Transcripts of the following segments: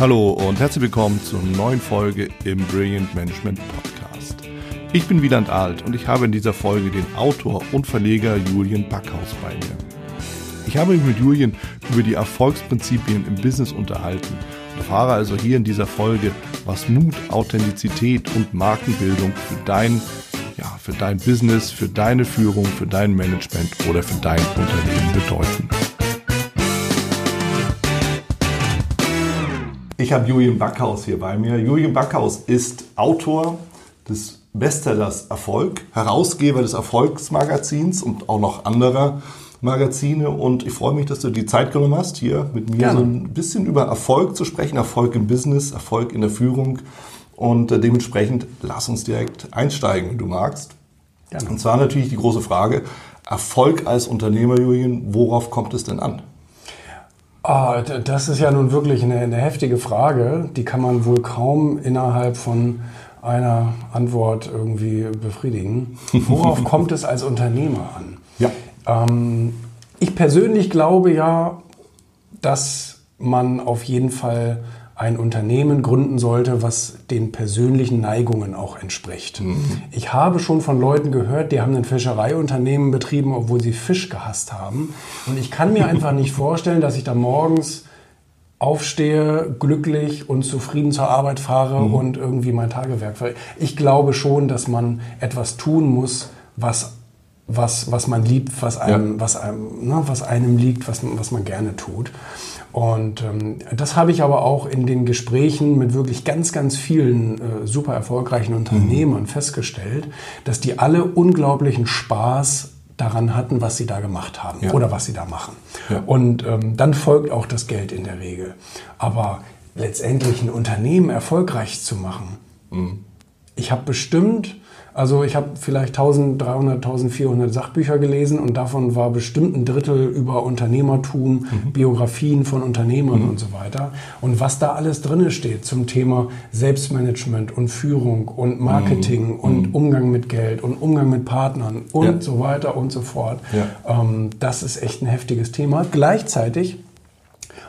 Hallo und herzlich willkommen zur neuen Folge im Brilliant Management Podcast. Ich bin Wieland Alt und ich habe in dieser Folge den Autor und Verleger Julian Backhaus bei mir. Ich habe mich mit Julian über die Erfolgsprinzipien im Business unterhalten und erfahre also hier in dieser Folge, was Mut, Authentizität und Markenbildung für dein, ja, für dein Business, für deine Führung, für dein Management oder für dein Unternehmen bedeuten. Ich habe Julian Backhaus hier bei mir. Julian Backhaus ist Autor des Bestsellers Erfolg, Herausgeber des Erfolgsmagazins und auch noch anderer Magazine. Und ich freue mich, dass du die Zeit genommen hast, hier mit mir Gerne. so ein bisschen über Erfolg zu sprechen. Erfolg im Business, Erfolg in der Führung. Und äh, dementsprechend lass uns direkt einsteigen, wenn du magst. Gerne. Und zwar natürlich die große Frage, Erfolg als Unternehmer, Julian, worauf kommt es denn an? Ah, das ist ja nun wirklich eine, eine, heftige Frage. Die kann man wohl kaum innerhalb von einer Antwort irgendwie befriedigen. Worauf kommt es als Unternehmer an? Ja. Ähm, ich persönlich glaube ja, dass man auf jeden Fall ein Unternehmen gründen sollte, was den persönlichen Neigungen auch entspricht. Mhm. Ich habe schon von Leuten gehört, die haben ein Fischereiunternehmen betrieben, obwohl sie Fisch gehasst haben. Und ich kann mir einfach nicht vorstellen, dass ich da morgens aufstehe, glücklich und zufrieden zur Arbeit fahre mhm. und irgendwie mein Tagewerk. Ich glaube schon, dass man etwas tun muss, was was, was man liebt, was einem, ja. was einem, ne, was einem liegt, was, was man gerne tut. Und ähm, das habe ich aber auch in den Gesprächen mit wirklich ganz, ganz vielen äh, super erfolgreichen Unternehmern mhm. festgestellt, dass die alle unglaublichen Spaß daran hatten, was sie da gemacht haben ja. oder was sie da machen. Ja. Und ähm, dann folgt auch das Geld in der Regel. Aber letztendlich ein Unternehmen erfolgreich zu machen, mhm. ich habe bestimmt also ich habe vielleicht 1300, 1400 Sachbücher gelesen und davon war bestimmt ein Drittel über Unternehmertum, mhm. Biografien von Unternehmern mhm. und so weiter. Und was da alles drin steht zum Thema Selbstmanagement und Führung und Marketing mhm. und mhm. Umgang mit Geld und Umgang mit Partnern und ja. so weiter und so fort, ja. ähm, das ist echt ein heftiges Thema. Gleichzeitig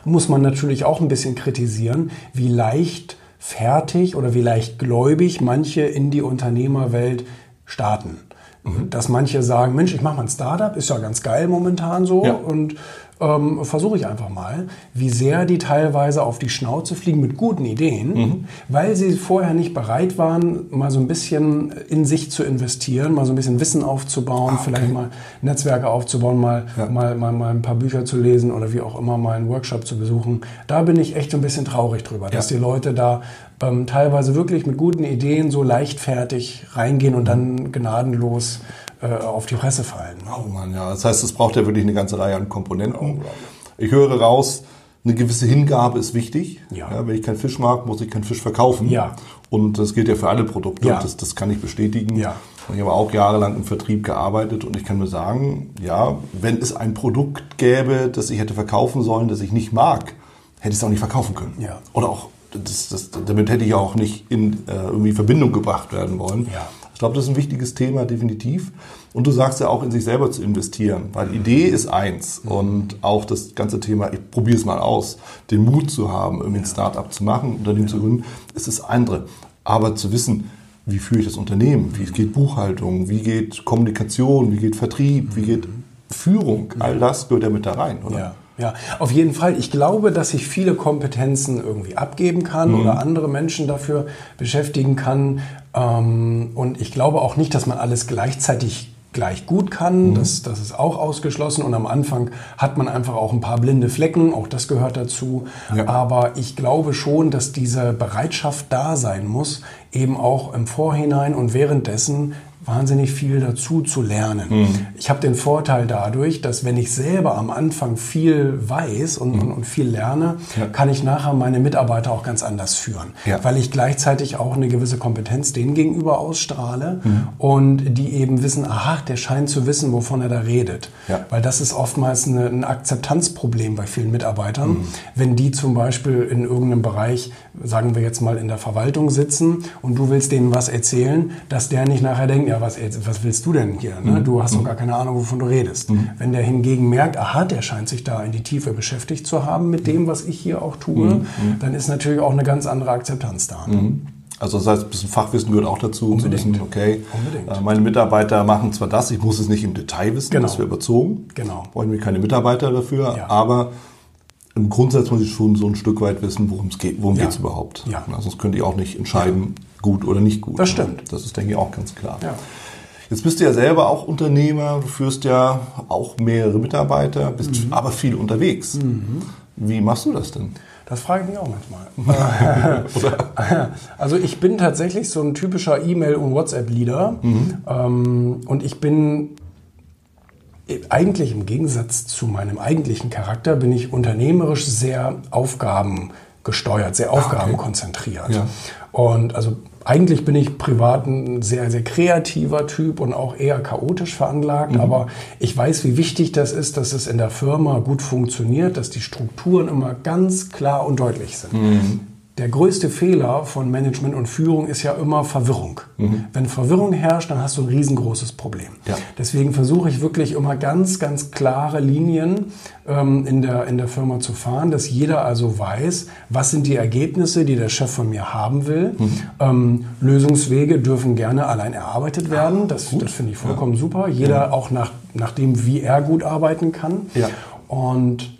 muss man natürlich auch ein bisschen kritisieren, wie leicht fertig oder wie leicht gläubig manche in die Unternehmerwelt starten. Mhm. Dass manche sagen, Mensch, ich mache mal ein Startup, ist ja ganz geil momentan so ja. und ähm, versuche ich einfach mal, wie sehr die teilweise auf die Schnauze fliegen mit guten Ideen, mhm. weil sie vorher nicht bereit waren, mal so ein bisschen in sich zu investieren, mal so ein bisschen Wissen aufzubauen, ah, okay. vielleicht mal Netzwerke aufzubauen, mal, ja. mal, mal, mal ein paar Bücher zu lesen oder wie auch immer mal einen Workshop zu besuchen. Da bin ich echt so ein bisschen traurig drüber, ja. dass die Leute da ähm, teilweise wirklich mit guten Ideen so leichtfertig reingehen und dann gnadenlos äh, auf die Presse fallen. Oh Mann, ja. Das heißt, es braucht ja wirklich eine ganze Reihe an Komponenten. Ich höre raus, eine gewisse Hingabe ist wichtig. Ja. ja. wenn ich keinen Fisch mag, muss ich keinen Fisch verkaufen. Ja. Und das gilt ja für alle Produkte. Ja. Das, das kann ich bestätigen. Ja. Ich habe auch jahrelang im Vertrieb gearbeitet und ich kann nur sagen, ja, wenn es ein Produkt gäbe, das ich hätte verkaufen sollen, das ich nicht mag, hätte ich es auch nicht verkaufen können. Ja. Oder auch, das, das, damit hätte ich auch nicht in äh, irgendwie Verbindung gebracht werden wollen. Ja. Ich glaube, das ist ein wichtiges Thema, definitiv. Und du sagst ja auch, in sich selber zu investieren, weil Idee ist eins. Und auch das ganze Thema, ich probiere es mal aus, den Mut zu haben, irgendwie ein Startup zu machen, ein Unternehmen zu gründen, ist das andere. Aber zu wissen, wie führe ich das Unternehmen, wie geht Buchhaltung, wie geht Kommunikation, wie geht Vertrieb, wie geht Führung, all das gehört ja mit da rein, oder? Ja. Ja, auf jeden Fall. Ich glaube, dass ich viele Kompetenzen irgendwie abgeben kann mhm. oder andere Menschen dafür beschäftigen kann. Ähm, und ich glaube auch nicht, dass man alles gleichzeitig gleich gut kann. Mhm. Das, das ist auch ausgeschlossen. Und am Anfang hat man einfach auch ein paar blinde Flecken. Auch das gehört dazu. Ja. Aber ich glaube schon, dass diese Bereitschaft da sein muss, eben auch im Vorhinein und währenddessen wahnsinnig viel dazu zu lernen. Mhm. Ich habe den Vorteil dadurch, dass wenn ich selber am Anfang viel weiß und, mhm. und viel lerne, ja. kann ich nachher meine Mitarbeiter auch ganz anders führen, ja. weil ich gleichzeitig auch eine gewisse Kompetenz denen gegenüber ausstrahle mhm. und die eben wissen, aha, der scheint zu wissen, wovon er da redet. Ja. Weil das ist oftmals eine, ein Akzeptanzproblem bei vielen Mitarbeitern, mhm. wenn die zum Beispiel in irgendeinem Bereich, sagen wir jetzt mal in der Verwaltung sitzen und du willst denen was erzählen, dass der nicht nachher denkt, ja, was, was willst du denn hier? Ne? Mhm. Du hast doch gar keine Ahnung, wovon du redest. Mhm. Wenn der hingegen merkt, aha, der scheint sich da in die Tiefe beschäftigt zu haben mit dem, was ich hier auch tue, mhm. dann ist natürlich auch eine ganz andere Akzeptanz da. Ne? Also das heißt, ein bisschen Fachwissen gehört auch dazu, um zu wissen, okay, Unbedingt. Äh, meine Mitarbeiter machen zwar das, ich muss es nicht im Detail wissen, genau. das wäre überzogen. Genau. Wollen wir keine Mitarbeiter dafür, ja. aber im Grundsatz muss ich schon so ein Stück weit wissen, worum es geht, worum ja. geht es überhaupt. Ja. Na, sonst könnt ihr auch nicht entscheiden, ja. gut oder nicht gut. Das stimmt. Das ist, denke ich, auch ganz klar. Ja. Jetzt bist du ja selber auch Unternehmer, du führst ja auch mehrere Mitarbeiter, bist mhm. aber viel unterwegs. Mhm. Wie machst du das denn? Das frage ich mich auch manchmal. also ich bin tatsächlich so ein typischer E-Mail- und WhatsApp-Leader. Mhm. Ähm, und ich bin eigentlich im Gegensatz zu meinem eigentlichen Charakter, bin ich unternehmerisch sehr aufgabengesteuert, sehr aufgabenkonzentriert. Ah, okay. ja. Und also eigentlich bin ich privat ein sehr, sehr kreativer Typ und auch eher chaotisch veranlagt, mhm. aber ich weiß, wie wichtig das ist, dass es in der Firma gut funktioniert, dass die Strukturen immer ganz klar und deutlich sind. Mhm der größte Fehler von Management und Führung ist ja immer Verwirrung. Mhm. Wenn Verwirrung herrscht, dann hast du ein riesengroßes Problem. Ja. Deswegen versuche ich wirklich immer ganz, ganz klare Linien ähm, in, der, in der Firma zu fahren, dass jeder also weiß, was sind die Ergebnisse, die der Chef von mir haben will. Mhm. Ähm, Lösungswege dürfen gerne allein erarbeitet werden. Das, das finde ich vollkommen ja. super. Jeder ja. auch nach, nach dem, wie er gut arbeiten kann. Und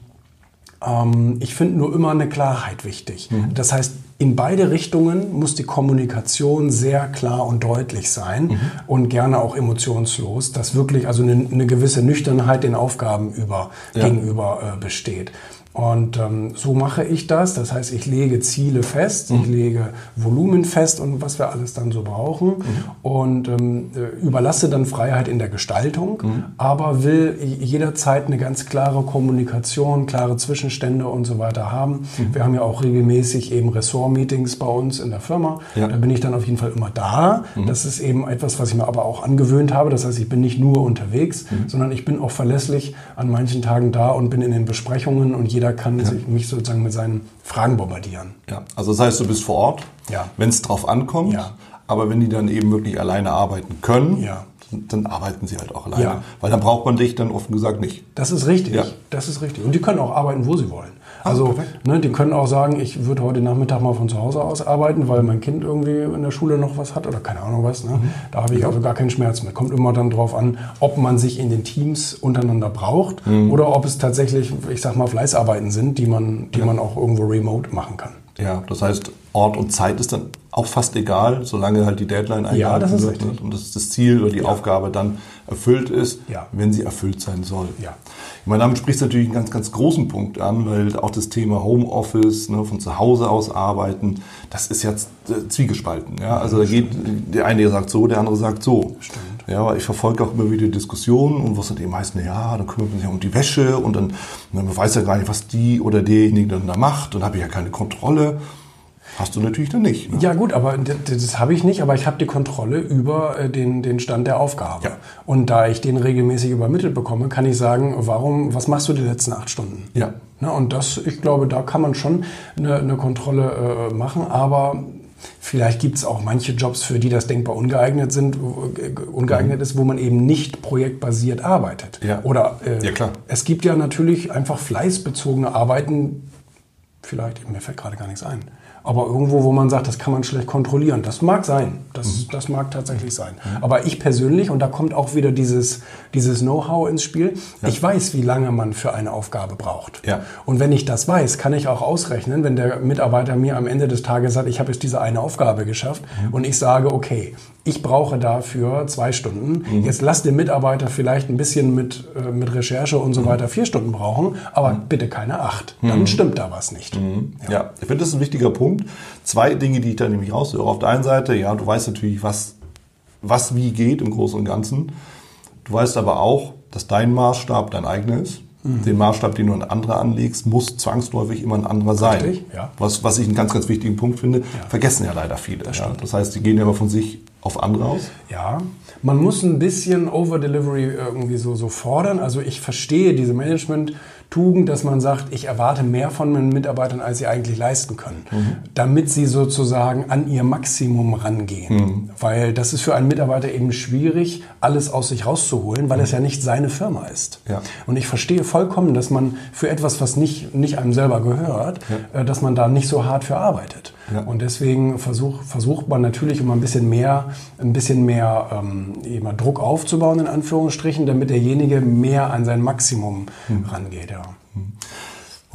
ähm, ich finde nur immer eine Klarheit wichtig. Mhm. Das heißt, in beide Richtungen muss die Kommunikation sehr klar und deutlich sein mhm. und gerne auch emotionslos, dass wirklich also eine, eine gewisse Nüchternheit den Aufgaben über, ja. gegenüber äh, besteht. Und ähm, so mache ich das. Das heißt, ich lege Ziele fest, mhm. ich lege Volumen fest und was wir alles dann so brauchen mhm. und ähm, äh, überlasse dann Freiheit in der Gestaltung, mhm. aber will jederzeit eine ganz klare Kommunikation, klare Zwischenstände und so weiter haben. Mhm. Wir haben ja auch regelmäßig eben Ressort-Meetings bei uns in der Firma. Ja. Da bin ich dann auf jeden Fall immer da. Mhm. Das ist eben etwas, was ich mir aber auch angewöhnt habe. Das heißt, ich bin nicht nur unterwegs, mhm. sondern ich bin auch verlässlich an manchen Tagen da und bin in den Besprechungen und jeder jeder kann ja. sich, mich sozusagen mit seinen Fragen bombardieren. Ja, also das heißt, du bist vor Ort, ja. wenn es drauf ankommt, ja. aber wenn die dann eben wirklich alleine arbeiten können, ja. dann arbeiten sie halt auch alleine. Ja. Weil dann braucht man dich dann offen gesagt nicht. Das ist richtig. Ja. Das ist richtig. Und die können auch arbeiten, wo sie wollen. Also, ne, die können auch sagen, ich würde heute Nachmittag mal von zu Hause aus arbeiten, weil mein Kind irgendwie in der Schule noch was hat oder keine Ahnung was. Ne? Mhm. Da habe ich ja. also gar keinen Schmerz mit. Kommt immer dann drauf an, ob man sich in den Teams untereinander braucht mhm. oder ob es tatsächlich, ich sag mal, Fleißarbeiten sind, die man, die ja. man auch irgendwo remote machen kann. Ja, das heißt, Ort und Zeit ist dann auch fast egal, solange halt die Deadline eingehalten ja, das ist wird richtig. und das, das Ziel oder die ja. Aufgabe dann erfüllt ist, ja. wenn sie erfüllt sein soll. Ja. Ich meine, damit sprichst du natürlich einen ganz, ganz großen Punkt an, weil auch das Thema Homeoffice, ne, von zu Hause aus arbeiten, das ist jetzt äh, zwiegespalten. Ja? Also da geht der eine sagt so, der andere sagt so. Stimmt. Ja, aber ich verfolge auch immer wieder Diskussionen und was sind die meisten, ja, dann kümmert man sich um die Wäsche und dann, man weiß ja gar nicht, was die oder derjenige dann da macht, dann habe ich ja keine Kontrolle. Hast du natürlich dann nicht. Ne? Ja gut, aber das, das habe ich nicht, aber ich habe die Kontrolle über äh, den, den Stand der Aufgabe. Ja. Und da ich den regelmäßig übermittelt bekomme, kann ich sagen, warum, was machst du die letzten acht Stunden? Ja. Na, und das, ich glaube, da kann man schon eine, eine Kontrolle äh, machen, aber Vielleicht gibt es auch manche Jobs, für die das denkbar ungeeignet sind, äh, ungeeignet mhm. ist, wo man eben nicht projektbasiert arbeitet. Ja. Oder äh, ja, klar. es gibt ja natürlich einfach fleißbezogene Arbeiten. Vielleicht, mir fällt gerade gar nichts ein aber irgendwo, wo man sagt, das kann man schlecht kontrollieren. Das mag sein. Das, mhm. das mag tatsächlich sein. Mhm. Aber ich persönlich, und da kommt auch wieder dieses, dieses Know-how ins Spiel, ja. ich weiß, wie lange man für eine Aufgabe braucht. Ja. Und wenn ich das weiß, kann ich auch ausrechnen, wenn der Mitarbeiter mir am Ende des Tages sagt, ich habe jetzt diese eine Aufgabe geschafft mhm. und ich sage, okay, ich brauche dafür zwei Stunden. Mhm. Jetzt lass den Mitarbeiter vielleicht ein bisschen mit, äh, mit Recherche und so mhm. weiter vier Stunden brauchen, aber mhm. bitte keine acht. Dann mhm. stimmt da was nicht. Mhm. Ja. ja. ich finde, das ist ein wichtiger Punkt. Zwei Dinge, die ich da nämlich raushöre. Auf der einen Seite, ja, du weißt natürlich, was, was wie geht im Großen und Ganzen. Du weißt aber auch, dass dein Maßstab dein eigener ist. Mhm. Den Maßstab, den du an andere anlegst, muss zwangsläufig immer ein anderer sein. Richtig, ja. was, was ich einen ganz, ganz wichtigen Punkt finde, ja. vergessen ja leider viele. Das, ja. das heißt, die gehen ja immer von sich auf andere aus. Ja, man muss ein bisschen Over-Delivery irgendwie so, so fordern. Also ich verstehe diese Management- Tugend, dass man sagt, ich erwarte mehr von meinen Mitarbeitern, als sie eigentlich leisten können, mhm. damit sie sozusagen an ihr Maximum rangehen. Mhm. Weil das ist für einen Mitarbeiter eben schwierig, alles aus sich rauszuholen, weil mhm. es ja nicht seine Firma ist. Ja. Und ich verstehe vollkommen, dass man für etwas, was nicht, nicht einem selber gehört, ja. Äh, dass man da nicht so hart für arbeitet. Ja. Und deswegen versuch, versucht man natürlich immer ein bisschen mehr, ein bisschen mehr ähm, Druck aufzubauen, in Anführungsstrichen, damit derjenige mehr an sein Maximum hm. rangeht. Ja. Hm.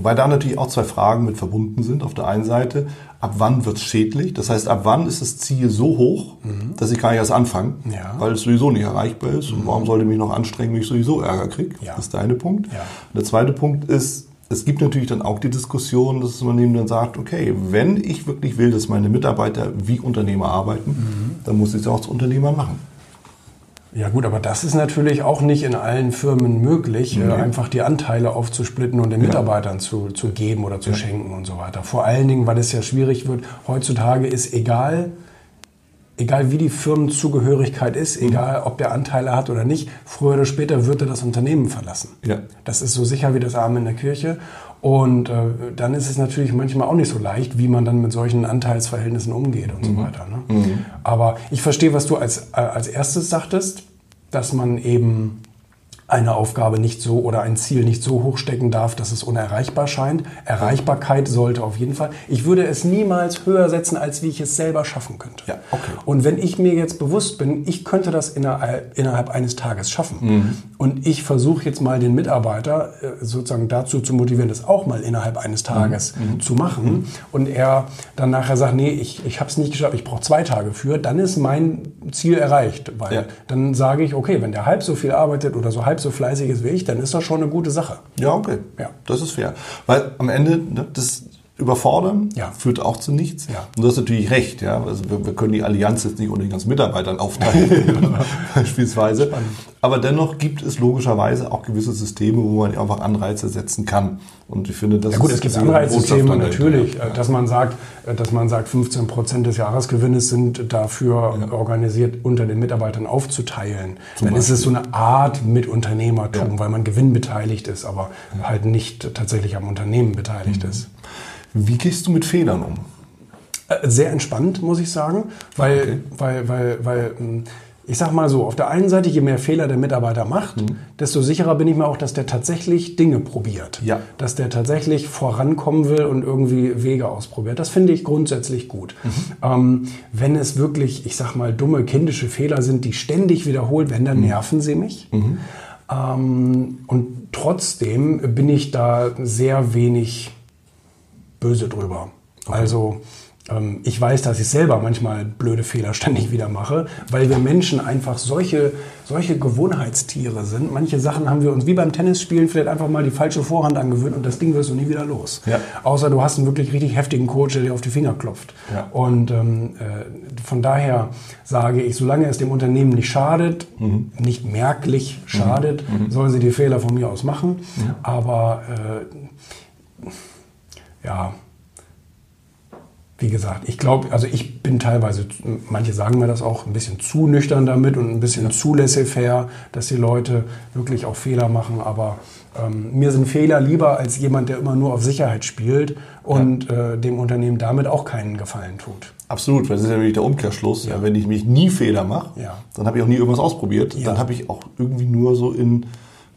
Wobei da natürlich auch zwei Fragen mit verbunden sind. Auf der einen Seite, ab wann wird es schädlich? Das heißt, ab wann ist das Ziel so hoch, mhm. dass ich gar nicht erst anfange, ja. weil es sowieso nicht erreichbar ist. Mhm. Und warum sollte ich mich noch anstrengen, wenn ich sowieso Ärger kriege? Ja. Das ist der eine Punkt. Ja. Der zweite Punkt ist, es gibt natürlich dann auch die Diskussion, dass das Unternehmen dann sagt, okay, wenn ich wirklich will, dass meine Mitarbeiter wie Unternehmer arbeiten, mhm. dann muss ich es auch als Unternehmer machen. Ja gut, aber das ist natürlich auch nicht in allen Firmen möglich, mhm. einfach die Anteile aufzusplitten und den Mitarbeitern ja. zu, zu geben oder zu ja. schenken und so weiter. Vor allen Dingen, weil es ja schwierig wird, heutzutage ist egal, egal wie die Firmenzugehörigkeit ist, egal ob der Anteile hat oder nicht, früher oder später wird er das Unternehmen verlassen. Ja. Das ist so sicher wie das Arm in der Kirche. Und äh, dann ist es natürlich manchmal auch nicht so leicht, wie man dann mit solchen Anteilsverhältnissen umgeht und mhm. so weiter. Ne? Mhm. Aber ich verstehe, was du als, äh, als erstes sagtest, dass man eben eine Aufgabe nicht so oder ein Ziel nicht so hoch stecken darf, dass es unerreichbar scheint. Erreichbarkeit sollte auf jeden Fall. Ich würde es niemals höher setzen, als wie ich es selber schaffen könnte. Ja, okay. Und wenn ich mir jetzt bewusst bin, ich könnte das innerhalb, innerhalb eines Tages schaffen mhm. und ich versuche jetzt mal den Mitarbeiter äh, sozusagen dazu zu motivieren, das auch mal innerhalb eines Tages mhm. mhm. zu machen und er dann nachher sagt, nee, ich, ich habe es nicht geschafft, ich brauche zwei Tage für, dann ist mein Ziel erreicht. Weil ja. dann sage ich, okay, wenn der halb so viel arbeitet oder so halb so fleißig ist wie ich, dann ist das schon eine gute Sache. Ja, okay. Ja. Das ist fair. Weil am Ende, ne, das Überfordern ja. führt auch zu nichts. Ja. Und du hast natürlich recht. Ja? Also wir, wir, können die Allianz jetzt nicht unter den ganzen Mitarbeitern aufteilen, beispielsweise. Spannend. Aber dennoch gibt es logischerweise auch gewisse Systeme, wo man einfach Anreize setzen kann. Und ich finde, das ja gut, es gibt Anreizsysteme natürlich, ja. dass man sagt, dass man sagt, 15 Prozent des Jahresgewinnes sind dafür ja. organisiert, unter den Mitarbeitern aufzuteilen. Zum Dann Beispiel. ist es so eine Art mit Unternehmertum, weil man gewinnbeteiligt ist, aber halt nicht tatsächlich am Unternehmen beteiligt mhm. ist. Wie gehst du mit Fehlern um? Äh, sehr entspannt, muss ich sagen, weil, okay. weil, weil, weil hm, ich sag mal so, auf der einen Seite, je mehr Fehler der Mitarbeiter macht, mhm. desto sicherer bin ich mir auch, dass der tatsächlich Dinge probiert. Ja. Dass der tatsächlich vorankommen will und irgendwie Wege ausprobiert. Das finde ich grundsätzlich gut. Mhm. Ähm, wenn es wirklich, ich sag mal, dumme kindische Fehler sind, die ständig wiederholt werden, dann mhm. nerven sie mich. Mhm. Ähm, und trotzdem bin ich da sehr wenig böse drüber. Okay. Also ähm, ich weiß, dass ich selber manchmal blöde Fehler ständig wieder mache, weil wir Menschen einfach solche, solche Gewohnheitstiere sind. Manche Sachen haben wir uns wie beim Tennisspielen vielleicht einfach mal die falsche Vorhand angewöhnt und das Ding wirst du nie wieder los. Ja. Außer du hast einen wirklich richtig heftigen Coach, der dir auf die Finger klopft. Ja. Und ähm, äh, von daher sage ich, solange es dem Unternehmen nicht schadet, mhm. nicht merklich schadet, mhm. mhm. sollen sie die Fehler von mir aus machen. Mhm. Aber äh, ja, wie gesagt, ich glaube, also ich bin teilweise, manche sagen mir das auch, ein bisschen zu nüchtern damit und ein bisschen ja. zu laissez-faire, dass die Leute wirklich auch Fehler machen. Aber ähm, mir sind Fehler lieber als jemand, der immer nur auf Sicherheit spielt und ja. äh, dem Unternehmen damit auch keinen Gefallen tut. Absolut, weil das ist ja nämlich der Umkehrschluss. Ja. Wenn ich mich nie Fehler mache, dann habe ich auch nie irgendwas ausprobiert. Dann habe ich auch irgendwie nur so in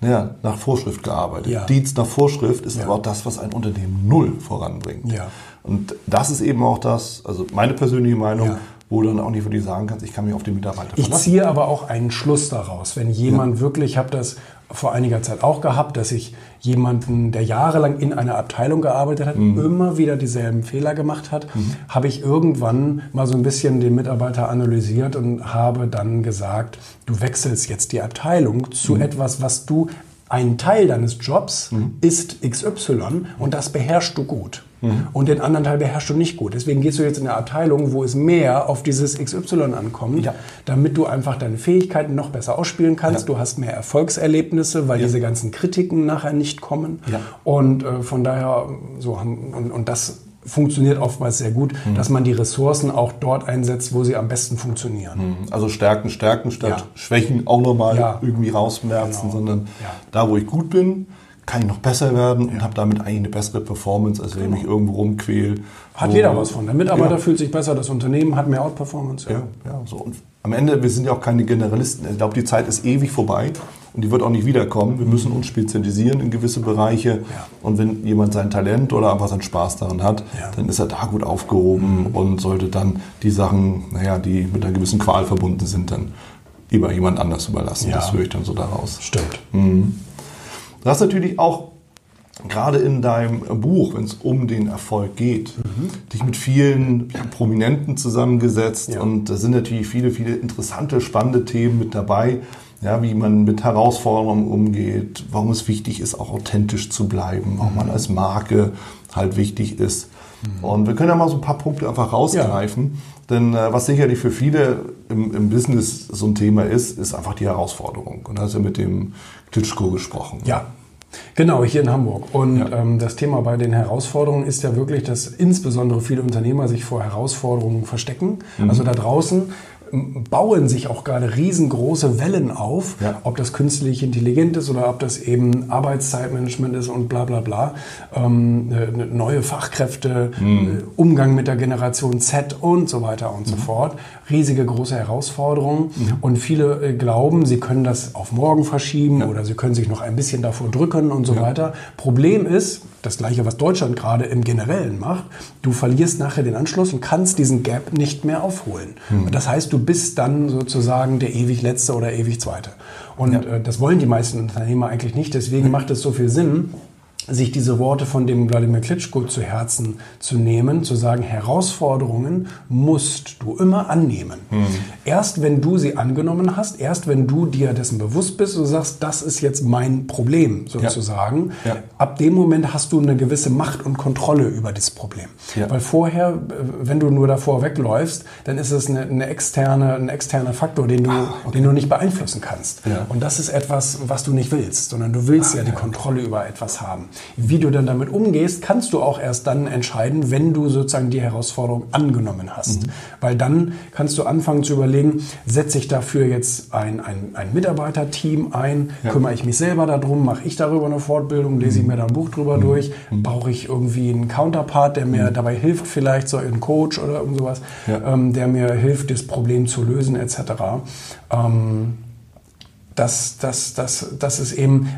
naja, nach Vorschrift gearbeitet. Ja. Dienst nach Vorschrift ist ja. aber auch das, was ein Unternehmen null voranbringt. Ja. Und das ist eben auch das, also meine persönliche Meinung, ja. wo du dann auch nicht wirklich sagen kannst, ich kann mich auf die Mitarbeiter verlassen. Ich ziehe aber auch einen Schluss daraus. Wenn jemand wirklich, ich habe das vor einiger Zeit auch gehabt, dass ich jemanden, der jahrelang in einer Abteilung gearbeitet hat, mhm. immer wieder dieselben Fehler gemacht hat, mhm. habe ich irgendwann mal so ein bisschen den Mitarbeiter analysiert und habe dann gesagt, du wechselst jetzt die Abteilung zu mhm. etwas, was du ein Teil deines Jobs mhm. ist XY und das beherrschst du gut. Mhm. Und den anderen Teil beherrschst du nicht gut. Deswegen gehst du jetzt in eine Abteilung, wo es mehr auf dieses XY ankommt, ja. damit du einfach deine Fähigkeiten noch besser ausspielen kannst. Ja. Du hast mehr Erfolgserlebnisse, weil ja. diese ganzen Kritiken nachher nicht kommen. Und äh, von daher, so haben, und, und das funktioniert oftmals sehr gut, mhm. dass man die Ressourcen auch dort einsetzt, wo sie am besten funktionieren. Mhm. Also Stärken, Stärken statt ja. Schwächen auch nochmal ja. irgendwie rausmerzen, genau. sondern ja. da, wo ich gut bin, kann ich noch besser werden und habe damit eigentlich eine bessere Performance, als wenn ich mich irgendwo rumquäle. Hat jeder was von. Der Mitarbeiter ja. fühlt sich besser, das Unternehmen hat mehr Outperformance. Ja, ja, ja so. Und am Ende, wir sind ja auch keine Generalisten. Ich glaube, die Zeit ist ewig vorbei und die wird auch nicht wiederkommen. Wir müssen uns spezialisieren in gewisse Bereiche. Ja. Und wenn jemand sein Talent oder einfach seinen Spaß daran hat, ja. dann ist er da gut aufgehoben mhm. und sollte dann die Sachen, naja, die mit einer gewissen Qual verbunden sind, dann lieber jemand anders überlassen. Ja. Das höre ich dann so daraus. Stimmt. Mhm. Du hast natürlich auch gerade in deinem Buch, wenn es um den Erfolg geht, mhm. dich mit vielen Prominenten zusammengesetzt ja. und da sind natürlich viele, viele interessante, spannende Themen mit dabei. Ja, wie man mit Herausforderungen umgeht, warum es wichtig ist, auch authentisch zu bleiben, warum man als Marke halt wichtig ist. Mhm. Und wir können ja mal so ein paar Punkte einfach rausgreifen. Ja. Denn äh, was sicherlich für viele im, im, Business so ein Thema ist, ist einfach die Herausforderung. Und da hast du ja mit dem Klitschko gesprochen. Ja, Genau, hier in Hamburg. Und ja. ähm, das Thema bei den Herausforderungen ist ja wirklich, dass insbesondere viele Unternehmer sich vor Herausforderungen verstecken. Mhm. Also da draußen bauen sich auch gerade riesengroße Wellen auf, ja. ob das künstlich intelligent ist oder ob das eben Arbeitszeitmanagement ist und bla bla bla. Ähm, neue Fachkräfte, mhm. Umgang mit der Generation Z und so weiter und mhm. so fort. Riesige große Herausforderungen. Mhm. Und viele äh, glauben, sie können das auf morgen verschieben ja. oder sie können sich noch ein bisschen davor drücken und so ja. weiter. Problem ist, das gleiche, was Deutschland gerade im Generellen macht, du verlierst nachher den Anschluss und kannst diesen Gap nicht mehr aufholen. Mhm. Das heißt, du bist dann sozusagen der ewig Letzte oder ewig Zweite. Und ja. äh, das wollen die meisten Unternehmer eigentlich nicht. Deswegen macht es so viel Sinn, sich diese Worte von dem Wladimir Klitschko zu Herzen zu nehmen, zu sagen, Herausforderungen musst du immer annehmen. Mhm. Erst wenn du sie angenommen hast, erst wenn du dir dessen bewusst bist und sagst, das ist jetzt mein Problem sozusagen, ja. Ja. ab dem Moment hast du eine gewisse Macht und Kontrolle über das Problem. Ja. Weil vorher, wenn du nur davor wegläufst, dann ist es eine, eine externe, ein externer Faktor, den du, ah, okay. den du nicht beeinflussen kannst. Und das ist etwas, was du nicht willst, sondern du willst ah, ja die Kontrolle über etwas haben. Wie du dann damit umgehst, kannst du auch erst dann entscheiden, wenn du sozusagen die Herausforderung angenommen hast. Mhm. Weil dann kannst du anfangen zu überlegen, setze ich dafür jetzt ein, ein, ein Mitarbeiterteam ein, ja. kümmere ich mich selber darum, mache ich darüber eine Fortbildung, lese ich mhm. mir da ein Buch drüber mhm. durch, mhm. brauche ich irgendwie einen Counterpart, der mir mhm. dabei hilft, vielleicht so ein Coach oder irgend sowas, ja. ähm, der mir hilft, das Problem zu lösen etc. Ähm, das, das, das, das ist eben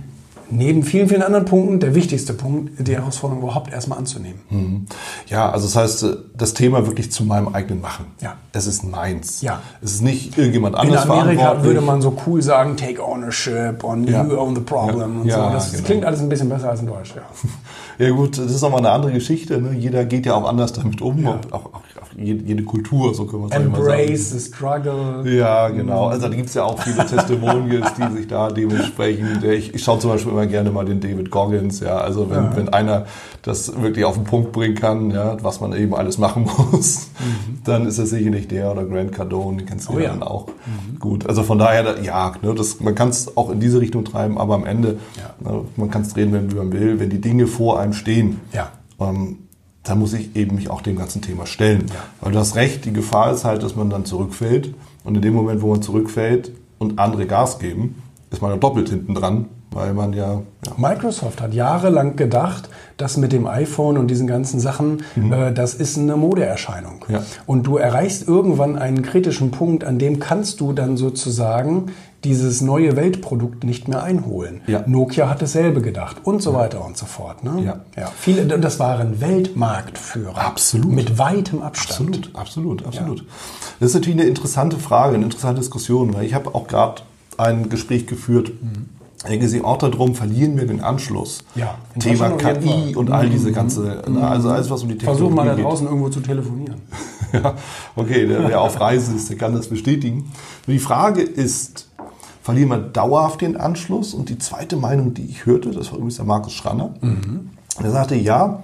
neben vielen, vielen anderen Punkten der wichtigste Punkt, die Herausforderung überhaupt erstmal anzunehmen. Mhm. Ja, also das heißt, das Thema wirklich zu meinem eigenen machen. Ja. Es ist meins. Ja. Es ist nicht irgendjemand anderes In Amerika würde man so cool sagen, take ownership und ja. you own the problem ja. und ja, so. Das genau. klingt alles ein bisschen besser als in Deutsch, ja. Ja gut, das ist nochmal eine andere Geschichte. Ne? Jeder geht ja auch anders damit um. Ja. Auch, auch, auch, jede, Kultur, so können wir es sagen. Embrace the struggle. Ja, genau. Also da gibt es ja auch viele Testimonials, die sich da dementsprechend... Ich, ich schaue zum Beispiel immer gerne mal den David Goggins. Ja, Also wenn, ja. wenn einer das wirklich auf den Punkt bringen kann, ja, was man eben alles machen muss, mhm. dann ist es sicherlich der oder Grant Cardone, den kennst du oh, ja dann auch. Mhm. Gut, also von daher, ja, ne, das, man kann es auch in diese Richtung treiben, aber am Ende, ja. ne, man kann es drehen, wenn man will, wenn die Dinge vor einem stehen. Ja. Ähm, da muss ich eben mich auch dem ganzen Thema stellen. Ja. Weil du hast recht, die Gefahr ist halt, dass man dann zurückfällt. Und in dem Moment, wo man zurückfällt und andere Gas geben, ist man ja doppelt hinten dran, weil man ja, ja, Microsoft hat jahrelang gedacht, dass mit dem iPhone und diesen ganzen Sachen, mhm. äh, das ist eine Modeerscheinung. Ja. Und du erreichst irgendwann einen kritischen Punkt, an dem kannst du dann sozusagen dieses neue Weltprodukt nicht mehr einholen. Ja. Nokia hat dasselbe gedacht und so weiter und so fort. Ne? Ja. Ja. Viele, das waren Weltmarktführer. Absolut. Mit weitem Abstand. Absolut, absolut, absolut. Das ist natürlich eine interessante Frage, eine interessante Diskussion, weil ich habe auch gerade ein Gespräch geführt. Mhm. Denke Sie auch darum, verlieren wir den Anschluss. Ja, Thema KI und all diese ganze, mhm. also alles, was um die Technologie Versuch mal da draußen geht. irgendwo zu telefonieren. ja, okay, wer auf Reise ist, der kann das bestätigen. Die Frage ist, verlieren wir dauerhaft den Anschluss? Und die zweite Meinung, die ich hörte, das war übrigens der Markus Schranner, mhm. der sagte, ja,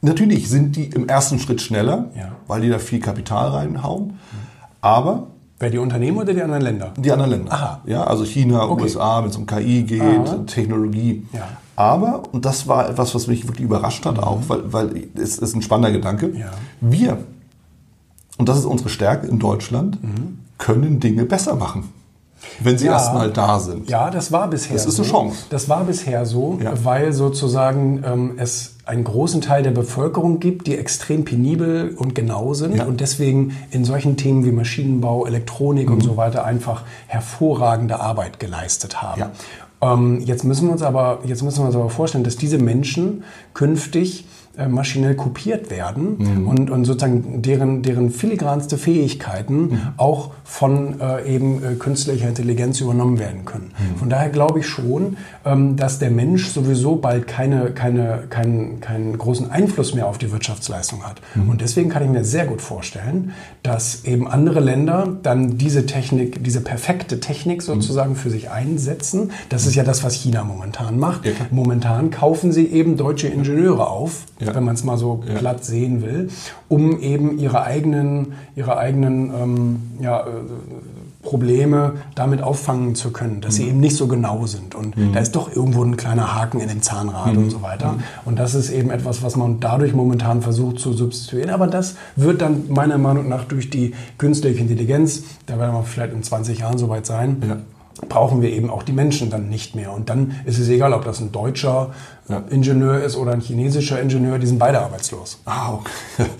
natürlich sind die im ersten Schritt schneller, ja. weil die da viel Kapital reinhauen, mhm. aber Wer die Unternehmen oder die anderen Länder? Die anderen Länder. Aha. Ja, also China, okay. USA, wenn es um KI geht, Aha. Technologie. Ja. Aber, und das war etwas, was mich wirklich überrascht hat, mhm. auch, weil, weil es ist ein spannender Gedanke, ja. wir, und das ist unsere Stärke in Deutschland, mhm. können Dinge besser machen. Wenn sie ja, erstmal da sind. Ja, das war bisher so. Das ist eine Chance. Das war bisher so, ja. weil sozusagen ähm, es einen großen Teil der Bevölkerung gibt, die extrem penibel und genau sind ja. und deswegen in solchen Themen wie Maschinenbau, Elektronik mhm. und so weiter einfach hervorragende Arbeit geleistet haben. Ähm, jetzt müssen wir uns aber jetzt müssen wir uns aber vorstellen, dass diese Menschen künftig äh, maschinell kopiert werden mhm. und, und sozusagen deren, deren filigranste Fähigkeiten mhm. auch von äh, eben äh, künstlicher Intelligenz übernommen werden können. Mhm. Von daher glaube ich schon, ähm, dass der Mensch sowieso bald keine, keine, keinen, keinen großen Einfluss mehr auf die Wirtschaftsleistung hat. Mhm. Und deswegen kann ich mir sehr gut vorstellen, dass eben andere Länder dann diese Technik, diese perfekte Technik mhm. sozusagen für sich einsetzen. Das ist ja das, was China momentan macht. Ja. Momentan kaufen sie eben deutsche Ingenieure auf ja. wenn man es mal so ja. platt sehen will, um eben ihre eigenen, ihre eigenen ähm, ja, äh, Probleme damit auffangen zu können, dass mhm. sie eben nicht so genau sind. Und mhm. da ist doch irgendwo ein kleiner Haken in dem Zahnrad mhm. und so weiter. Mhm. Und das ist eben etwas, was man dadurch momentan versucht zu substituieren. Aber das wird dann meiner Meinung nach durch die künstliche Intelligenz, da werden wir vielleicht in 20 Jahren soweit sein, ja brauchen wir eben auch die Menschen dann nicht mehr. Und dann ist es egal, ob das ein deutscher ja. Ingenieur ist oder ein chinesischer Ingenieur, die sind beide arbeitslos. Ah, okay.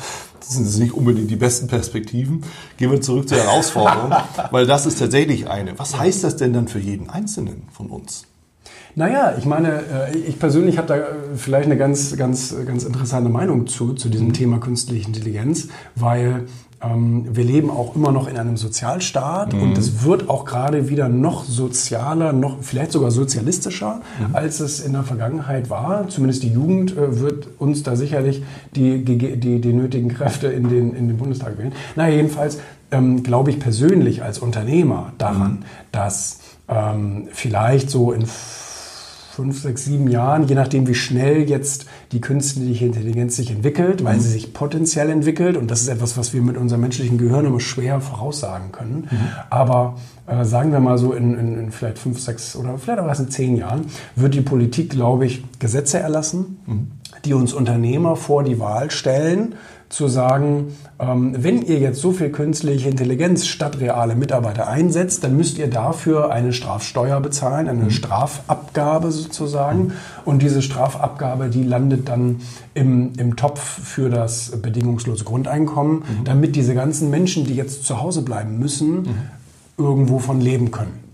Das sind nicht unbedingt die besten Perspektiven. Gehen wir zurück zur Herausforderung, weil das ist tatsächlich eine. Was heißt das denn dann für jeden Einzelnen von uns? Naja, ich meine, äh, ich persönlich habe da äh, vielleicht eine ganz, ganz, ganz interessante Meinung zu, zu diesem mhm. Thema künstliche Intelligenz, weil wir leben auch immer noch in einem Sozialstaat mhm. und es wird auch gerade wieder noch sozialer, noch vielleicht sogar sozialistischer, mhm. als es in der Vergangenheit war. Zumindest die Jugend äh, wird uns da sicherlich die, die, die nötigen Kräfte in den, in den Bundestag wählen. Na, jedenfalls ähm, glaube ich persönlich als Unternehmer daran, mhm. dass ähm, vielleicht so in fünf, sechs, sieben Jahren, je nachdem, wie schnell jetzt die künstliche Intelligenz sich entwickelt, weil mhm. sie sich potenziell entwickelt. Und das ist etwas, was wir mit unserem menschlichen Gehirn immer schwer voraussagen können. Mhm. Aber äh, sagen wir mal so in, in, in, vielleicht fünf, sechs oder vielleicht auch erst in zehn Jahren, wird die Politik, glaube ich, Gesetze erlassen, mhm. die uns Unternehmer vor die Wahl stellen, zu sagen, ähm, wenn ihr jetzt so viel künstliche Intelligenz statt reale Mitarbeiter einsetzt, dann müsst ihr dafür eine Strafsteuer bezahlen, eine mhm. Strafabgabe sozusagen. Mhm. Und diese Strafabgabe, die landet dann im, im Topf für das bedingungslose Grundeinkommen, mhm. damit diese ganzen Menschen, die jetzt zu Hause bleiben müssen, mhm. Irgendwo von leben können.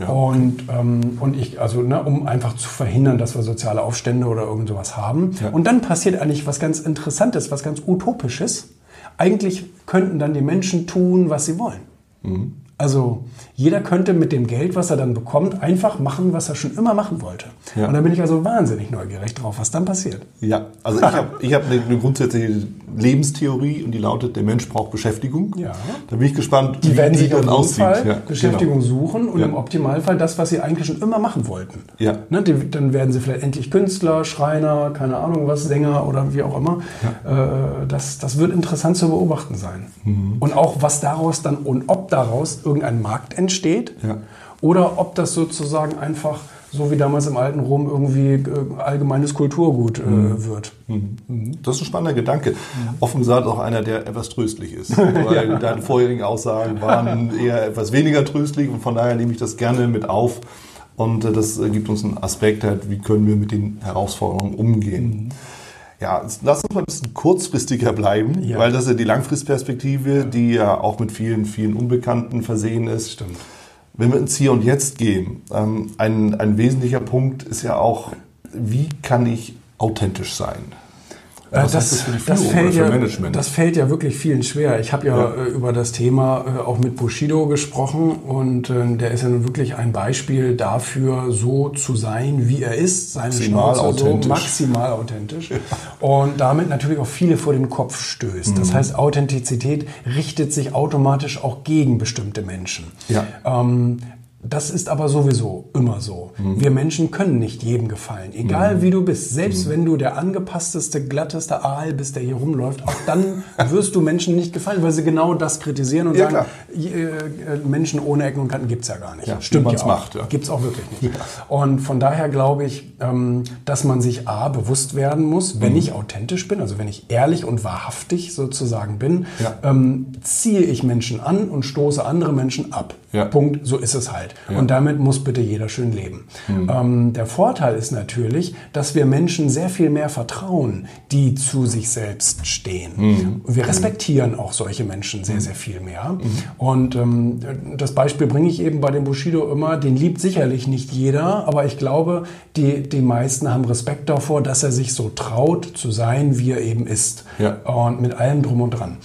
Ja, und, ähm, und ich, also, ne, um einfach zu verhindern, dass wir soziale Aufstände oder irgend sowas haben. Ja. Und dann passiert eigentlich was ganz Interessantes, was ganz Utopisches. Eigentlich könnten dann die Menschen tun, was sie wollen. Mhm. Also jeder könnte mit dem Geld, was er dann bekommt, einfach machen, was er schon immer machen wollte. Ja. Und da bin ich also wahnsinnig neugierig drauf, was dann passiert. Ja, also ich habe ich hab eine, eine, grundsätzliche Lebenstheorie und die lautet, der Mensch braucht Beschäftigung. Ja. Da bin ich gespannt, die wie werden sich dann aussieht. Fall ja, Beschäftigung genau. suchen und ja. im Optimalfall das, was sie eigentlich schon immer machen wollten. Ja. Ne, die, dann werden sie vielleicht endlich Künstler, Schreiner, keine Ahnung was, Sänger oder wie auch immer. Ja. Äh, das, das wird interessant zu beobachten sein. Mhm. Und auch was daraus dann und ob daraus irgendein Markt entsteht ja. oder ob das sozusagen einfach so wie damals im alten Rom irgendwie äh, allgemeines Kulturgut äh, mhm. wird. Mhm. mhm. Das ist ein spannender Gedanke. Mhm. Offen gesagt auch einer, der etwas tröstlich ist. Weil ja. deine vorherigen Aussagen waren eher etwas weniger tröstlich und von daher nehme ich das gerne mit auf. Und äh, das gibt uns einen Aspekt halt, wie können wir mit den Herausforderungen umgehen. Ja, lass uns mal ein bisschen kurzfristiger bleiben, ja. weil das ist ja die Langfristperspektive, die ja auch mit vielen, vielen Unbekannten versehen ist. Stimmt. Wenn wir ins Hier und Jetzt gehen, ähm, ein, ein wesentlicher Punkt ist ja auch, wie kann ich authentisch sein? Was das, das, das, fällt ja, das fällt ja wirklich vielen schwer. Ich habe ja, ja, äh, über das Thema äh, auch mit Bushido gesprochen und äh, der ist ja nun wirklich ein Beispiel dafür, so zu sein, wie er ist, seine maximal authentisch. so maximal authentisch und damit natürlich auch viele vor den Kopf stößt. Mhm. Das heißt, Authentizität richtet sich automatisch auch gegen bestimmte Menschen. Ja. Ähm, das ist aber sowieso immer so. Mhm. Wir Menschen können nicht jedem gefallen, egal mhm. wie du bist. Selbst mhm. wenn du der angepassteste, glatteste Aal bist, der hier rumläuft, auch dann wirst du Menschen nicht gefallen, weil sie genau das kritisieren und ja, sagen, äh, Menschen ohne Ecken und Kanten gibt's ja gar nicht. Ja, Stimmt ja auch. macht. Ja. Gibt's auch wirklich nicht. Ja. Und von daher glaube ich, ähm, dass man sich A, bewusst werden muss, wenn mhm. ich authentisch bin, also wenn ich ehrlich und wahrhaftig sozusagen bin, ähm, ziehe ich Menschen an und stoße andere Menschen ab. Ja. Punkt, so ist es halt. Ja. Und damit muss bitte jeder schön leben. Mhm. Ähm, der Vorteil ist natürlich, dass wir Menschen sehr viel mehr vertrauen, die zu sich selbst stehen. Mhm. Wir respektieren auch solche Menschen sehr, sehr viel mehr. Mhm. Und ähm, das Beispiel bringe ich eben bei dem Bushido immer, den liebt sicherlich nicht jeder, aber ich glaube, die, die meisten haben Respekt davor, dass er sich so traut zu sein, wie er eben ist. Ja. Und mit allem drum und dran.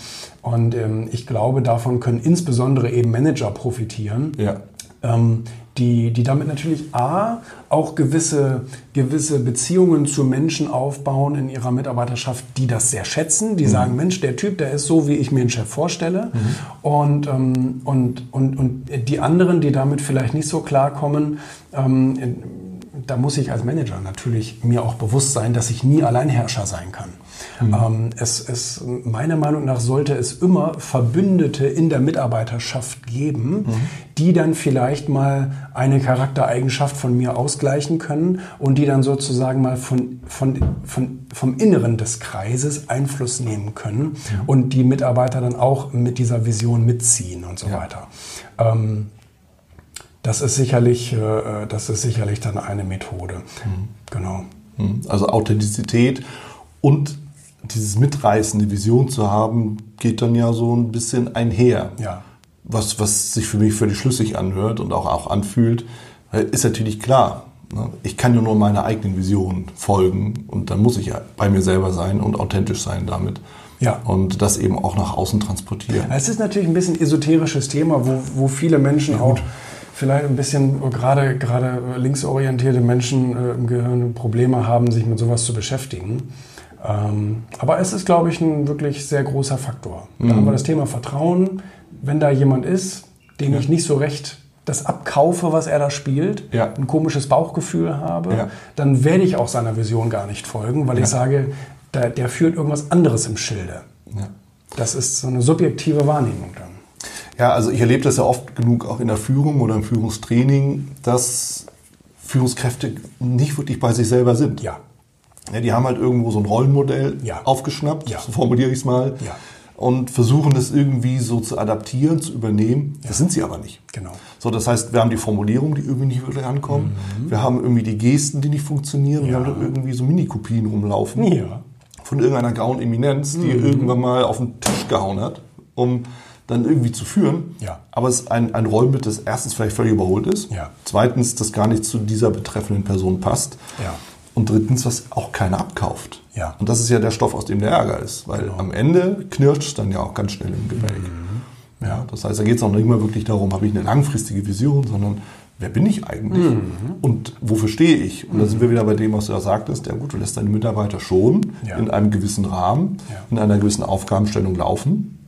Und ähm, ich glaube, davon können insbesondere eben Manager profitieren. Ja. Ähm, die, die damit natürlich A, auch gewisse, gewisse Beziehungen zu Menschen aufbauen in ihrer Mitarbeiterschaft, die das sehr schätzen, die mhm. sagen, Mensch, der Typ, der ist so, wie ich mir einen Chef vorstelle. Mhm. Und, ähm, und, und, und die anderen, die damit vielleicht nicht so klarkommen, ähm, da muss ich als Manager natürlich mir auch bewusst sein, dass ich nie Alleinherrscher sein kann. Mhm. Ähm, es, es, meiner Meinung nach sollte es immer Verbündete in der Mitarbeiterschaft geben, mhm. die dann vielleicht mal eine Charaktereigenschaft von mir ausgleichen können und die dann sozusagen mal von, von, von, vom Inneren des Kreises Einfluss nehmen können mhm. und die Mitarbeiter dann auch mit dieser Vision mitziehen und so ja. weiter. Ähm, das ist sicherlich, äh, das ist sicherlich dann eine Methode. Mhm. Genau. Mhm. Also Authentizität und dieses mitreißende Vision zu haben, geht dann ja so ein bisschen einher. Ja. Was, was sich für mich völlig schlüssig anhört und auch, auch anfühlt, ist natürlich klar. Ne? Ich kann ja nur meiner eigenen Vision folgen und dann muss ich ja bei mir selber sein und authentisch sein damit. Ja. Und das eben auch nach außen transportieren. Es ist natürlich ein bisschen esoterisches Thema, wo, wo viele Menschen ja, auch vielleicht ein bisschen gerade, gerade linksorientierte Menschen äh, im Gehirn Probleme haben, sich mit sowas zu beschäftigen. Ähm, aber es ist, glaube ich, ein wirklich sehr großer Faktor. Da mhm. haben wir das Thema Vertrauen. Wenn da jemand ist, dem ja. ich nicht so recht das abkaufe, was er da spielt, ja. ein komisches Bauchgefühl habe, ja. dann werde ich auch seiner Vision gar nicht folgen, weil ich sage, der, der, führt irgendwas anderes im Schilde. Das ist so eine subjektive Wahrnehmung dann. Ja, also ich erlebe das ja oft genug auch in der Führung oder im Führungstraining, dass Führungskräfte nicht wirklich bei sich selber sind. Ja. Ja, die haben halt irgendwo so ein Rollenmodell ja. aufgeschnappt, ja. so formuliere ich es mal, und versuchen das irgendwie so zu adaptieren, zu übernehmen. Das sind sie aber nicht. Genau. So, das heißt, wir haben die Formulierungen, die irgendwie nicht wirklich ankommen. Mhm. Wir haben irgendwie die Gesten, die nicht funktionieren. Wir haben dann irgendwie so Mini-Kopien rumlaufen. Von irgendeiner grauen Eminenz, die mhm. irgendwann mal auf den Tisch gehauen hat, um dann irgendwie zu führen. Ja. Aber es ist ein, ein Rollenbild, das erstens vielleicht völlig überholt ist. Ja. Zweitens, das gar nicht zu dieser betreffenden Person passt. Ja. Und drittens, was auch keiner abkauft. Ja. Und das ist ja der Stoff, aus dem der Ärger ist. Weil genau. am Ende knirscht es dann ja auch ganz schnell im Gebälk. Mhm. Ja, das heißt, da geht es auch nicht mehr wirklich darum, habe ich eine langfristige Vision, sondern wer bin ich eigentlich mhm. und wofür stehe ich? Und mhm. da sind wir wieder bei dem, was du ja sagtest, ja gut, du lässt deine Mitarbeiter schon ja. in einem gewissen Rahmen, ja. in einer gewissen Aufgabenstellung laufen,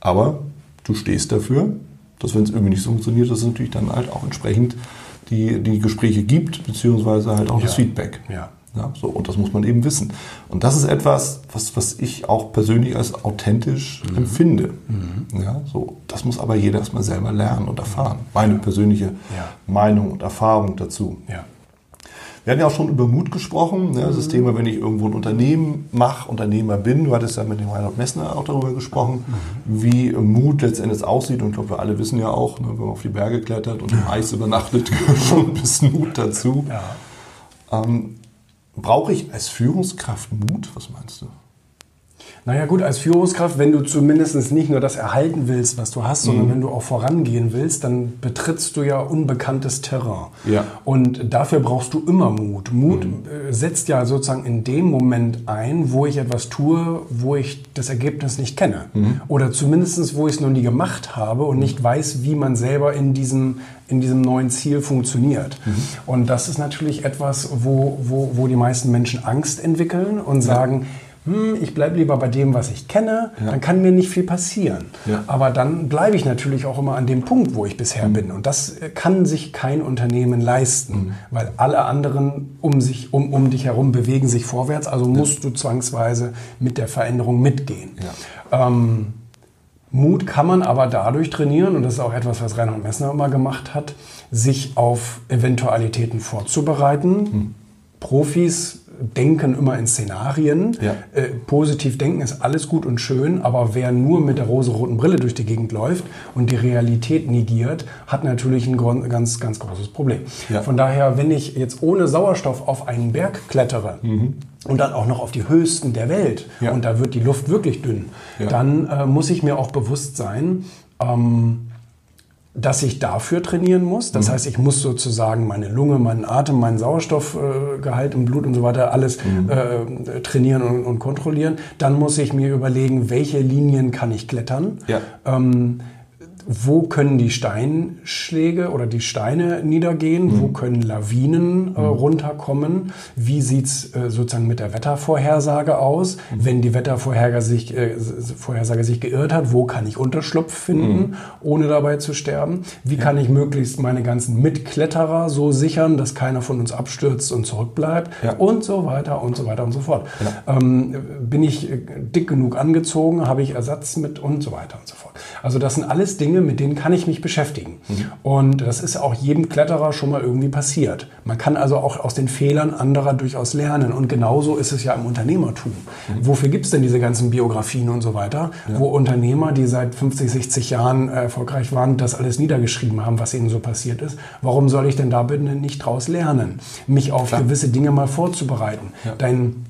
aber du stehst dafür, dass wenn es irgendwie nicht funktioniert, dass es natürlich dann halt auch entsprechend die, die Gespräche gibt, beziehungsweise halt auch ja. das Feedback. Ja. Ja, so, und das muss man eben wissen. Und das ist etwas, was, was ich auch persönlich als authentisch mhm. empfinde. Mhm. Ja, so, das muss aber jeder erstmal selber lernen und erfahren. Meine persönliche. Meinung und Erfahrung dazu. Ja. Wir hatten ja auch schon über Mut gesprochen. Ne? Das Thema, wenn ich irgendwo ein Unternehmen mache, Unternehmer bin. Du hattest ja mit dem Reinhard Messner auch darüber gesprochen, mhm. wie Mut letztendlich aussieht. Und ich glaube, wir alle wissen ja auch, ne, wenn man auf die Berge klettert und im Eis übernachtet, gehört schon ein bisschen Mut dazu. Ja. Ähm, Brauche ich als Führungskraft Mut? Was meinst du? Naja gut, als Führungskraft, wenn du zumindest nicht nur das erhalten willst, was du hast, sondern mhm. wenn du auch vorangehen willst, dann betrittst du ja unbekanntes Terrain. Ja. Und dafür brauchst du immer Mut. Mut mhm. Äh, setzt ja sozusagen in dem Moment ein, wo ich etwas tue, wo ich das Ergebnis nicht kenne. Mhm. Oder zumindest, wo ich es noch nie gemacht habe und nicht weiß, wie man selber in diesem, in diesem neuen Ziel funktioniert. Mhm. Und das ist natürlich etwas, wo, wo, wo die meisten Menschen Angst entwickeln und sagen, ja hm, ich bleibe lieber bei dem, was ich kenne, ja. dann kann mir nicht viel passieren. Ja. Aber dann bleibe ich natürlich auch immer an dem Punkt, wo ich bisher mhm. bin. Und das kann sich kein Unternehmen leisten, mhm. weil alle anderen um, sich, um, um dich herum bewegen sich vorwärts. Also musst ja. du zwangsweise mit der Veränderung mitgehen. Ähm, Mut kann man aber dadurch trainieren, und das ist auch etwas, was Reinhard Messner immer gemacht hat, sich auf Eventualitäten vorzubereiten. Mhm Profis denken immer in Szenarien. Ja. Äh, positiv denken ist alles gut und schön, aber wer nur mit der rosa-roten Brille durch die Gegend läuft und die Realität negiert, hat natürlich ein ganz, ganz großes Problem. Ja. Von daher, wenn ich jetzt ohne Sauerstoff auf einen Berg klettere, mhm und dann auch noch auf die höchsten der Welt ja. und da wird die Luft wirklich dünn, dann äh, muss ich mir auch bewusst sein, ähm, dass ich dafür trainieren muss. Das mhm. heißt, ich muss sozusagen meine Lunge, meinen Atem, meinen Sauerstoffgehalt im Blut und so weiter alles mhm. äh, trainieren und, und, kontrollieren. Dann muss ich mir überlegen, welche Linien kann ich klettern. Ja. Ähm, wo können die Steinschläge oder die Steine niedergehen, mhm. wo können Lawinen äh, mhm. runterkommen, wie sieht's äh, sozusagen mit der Wettervorhersage aus, mhm. wenn die Wettervorhersage sich, äh, Vorhersage sich geirrt hat, wo kann ich Unterschlupf finden, mhm. ohne dabei zu sterben, wie ja. kann ich möglichst meine ganzen Mitkletterer so sichern, dass keiner von uns abstürzt und zurückbleibt ja. und so weiter und so weiter und so fort. Ja. Ähm, bin ich äh, dick genug angezogen, habe ich Ersatz mit und so weiter und so fort. Also das sind alles Dinge, mit denen kann ich mich beschäftigen. Mhm. Und das ist auch jedem Kletterer schon mal irgendwie passiert. Man kann also auch aus den Fehlern anderer durchaus lernen. Und genauso ist es ja im Unternehmertum. Mhm. Wofür gibt es denn diese ganzen Biografien und so weiter, ja. wo Unternehmer, die seit 50, 60 Jahren äh, erfolgreich waren, das alles niedergeschrieben haben, was ihnen so passiert ist? Warum soll ich denn da bitte nicht draus lernen, mich auf Klar. gewisse Dinge mal vorzubereiten? Ja. Dein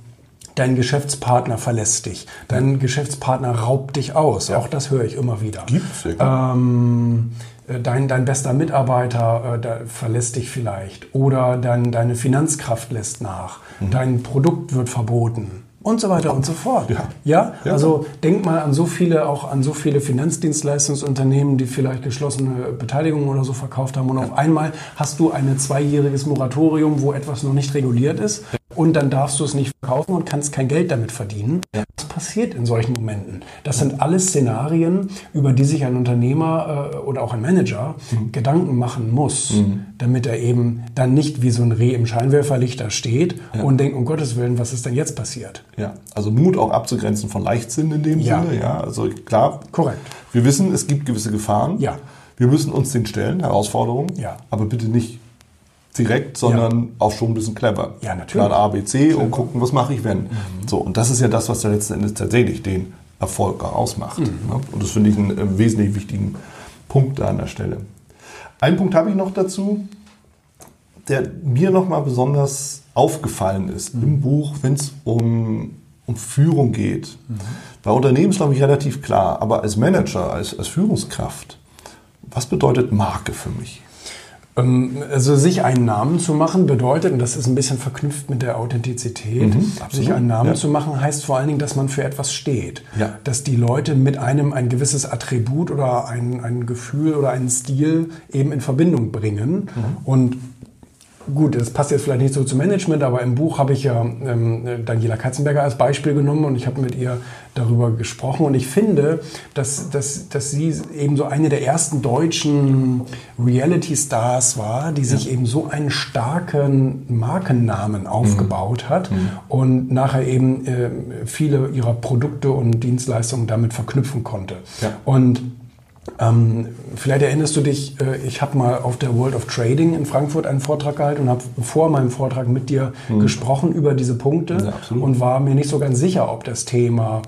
Dein Geschäftspartner verlässt dich. Dein Geschäftspartner raubt dich aus. Ja. Auch das höre ich immer wieder. Gibt's ja. Ähm, äh, dein, dein bester Mitarbeiter äh, verlässt dich vielleicht. Oder dein, deine Finanzkraft lässt nach. Mhm. Dein Produkt wird verboten und so weiter und so fort. Ja. ja. Ja? Also denk mal an so viele, auch an so viele Finanzdienstleistungsunternehmen, die vielleicht geschlossene Beteiligungen oder so verkauft haben und ja. auf einmal hast du ein zweijähriges Moratorium, wo etwas noch nicht reguliert ist und dann darfst du es nicht verkaufen und kannst kein Geld damit verdienen. Was passiert in solchen Momenten? Das sind alles Szenarien, über die sich ein Unternehmer äh, oder auch ein Manager mhm. Gedanken machen muss, mhm. damit er eben dann nicht wie so ein Reh im Scheinwerferlicht da steht ja. und denkt, um Gottes Willen, was ist denn jetzt passiert? Ja, also Mut auch abzugrenzen von Leichtsinn in dem ja. Sinne. Ja, also klar. Korrekt. Wir wissen, es gibt gewisse Gefahren. Ja. Wir müssen uns den stellen, Herausforderungen. Ja. Aber bitte nicht direkt, sondern ja. auch schon ein bisschen clever. Ja, natürlich. Plan A, B, C clever. und gucken, was mache ich, wenn. Mhm. So, und das ist ja das, was da letzten Endes tatsächlich den Erfolg ausmacht. Mhm. Ne? Und das finde ich einen, einen wesentlich wichtigen Punkt da an der Stelle. Einen Punkt habe ich noch dazu, der mir nochmal besonders aufgefallen ist mhm. im Buch, wenn es um, um Führung geht. Mhm. Bei Unternehmen ist, glaube ich, relativ klar, aber als Manager, als, als Führungskraft, was bedeutet Marke für mich? Ähm, also sich einen Namen zu machen bedeutet, und das ist ein bisschen verknüpft mit der Authentizität, mhm, sich einen Namen ja. zu machen heißt vor allen Dingen, dass man für etwas steht. Ja. Dass die Leute mit einem ein gewisses Attribut oder ein, ein Gefühl oder einen Stil eben in Verbindung bringen. Mhm. Und Gut, das passt jetzt vielleicht nicht so zum Management, aber im Buch habe ich ja ähm, Daniela Katzenberger als Beispiel genommen und ich habe mit ihr darüber gesprochen. Und ich finde, dass, dass, dass sie eben so eine der ersten deutschen Reality-Stars war, die sich ja. eben so einen starken Markennamen mhm. aufgebaut mhm. hat mhm. und nachher eben äh, viele ihrer Produkte und Dienstleistungen damit verknüpfen konnte. Ja. Und ähm, vielleicht erinnerst du dich, äh, ich habe mal auf der World of Trading in Frankfurt einen Vortrag gehalten und habe vor meinem Vortrag mit dir mhm. gesprochen über diese Punkte ja, und war mir nicht so ganz sicher, ob das Thema